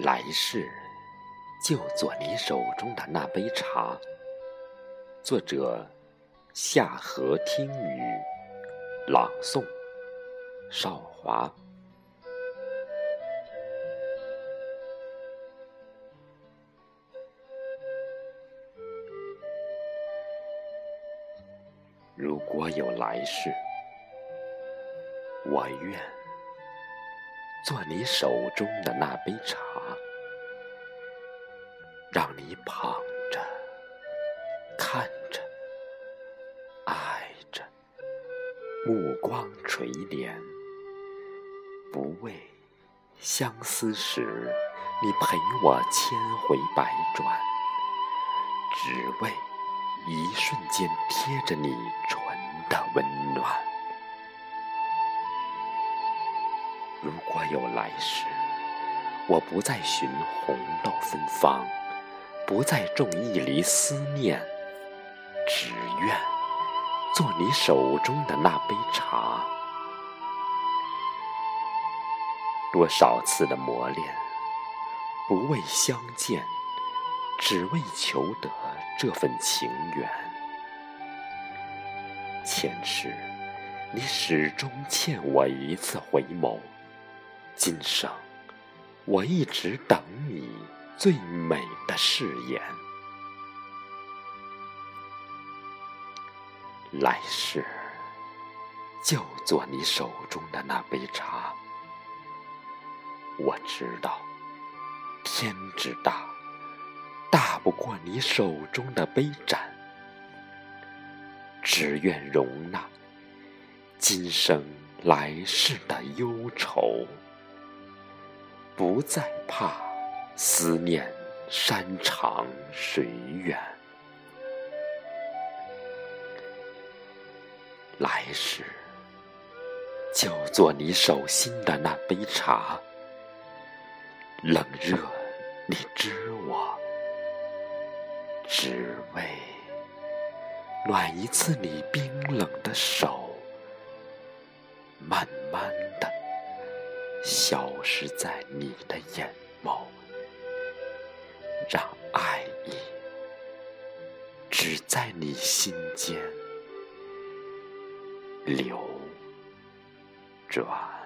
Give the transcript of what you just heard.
来世就做你手中的那杯茶。作者：夏荷听雨，朗诵：少华。如果有来世，我愿。做你手中的那杯茶，让你捧着、看着、爱着，目光垂怜，不为相思时你陪我千回百转，只为一瞬间贴着你有来世，我不再寻红豆芬芳，不再种一篱思念，只愿做你手中的那杯茶。多少次的磨练，不为相见，只为求得这份情缘。前世，你始终欠我一次回眸。今生，我一直等你最美的誓言。来世，就做你手中的那杯茶。我知道，天之大，大不过你手中的杯盏。只愿容纳今生来世的忧愁。不再怕思念山长水远，来世就做你手心的那杯茶，冷热你知我，只为暖一次你冰冷的手，消失在你的眼眸，让爱意只在你心间流转。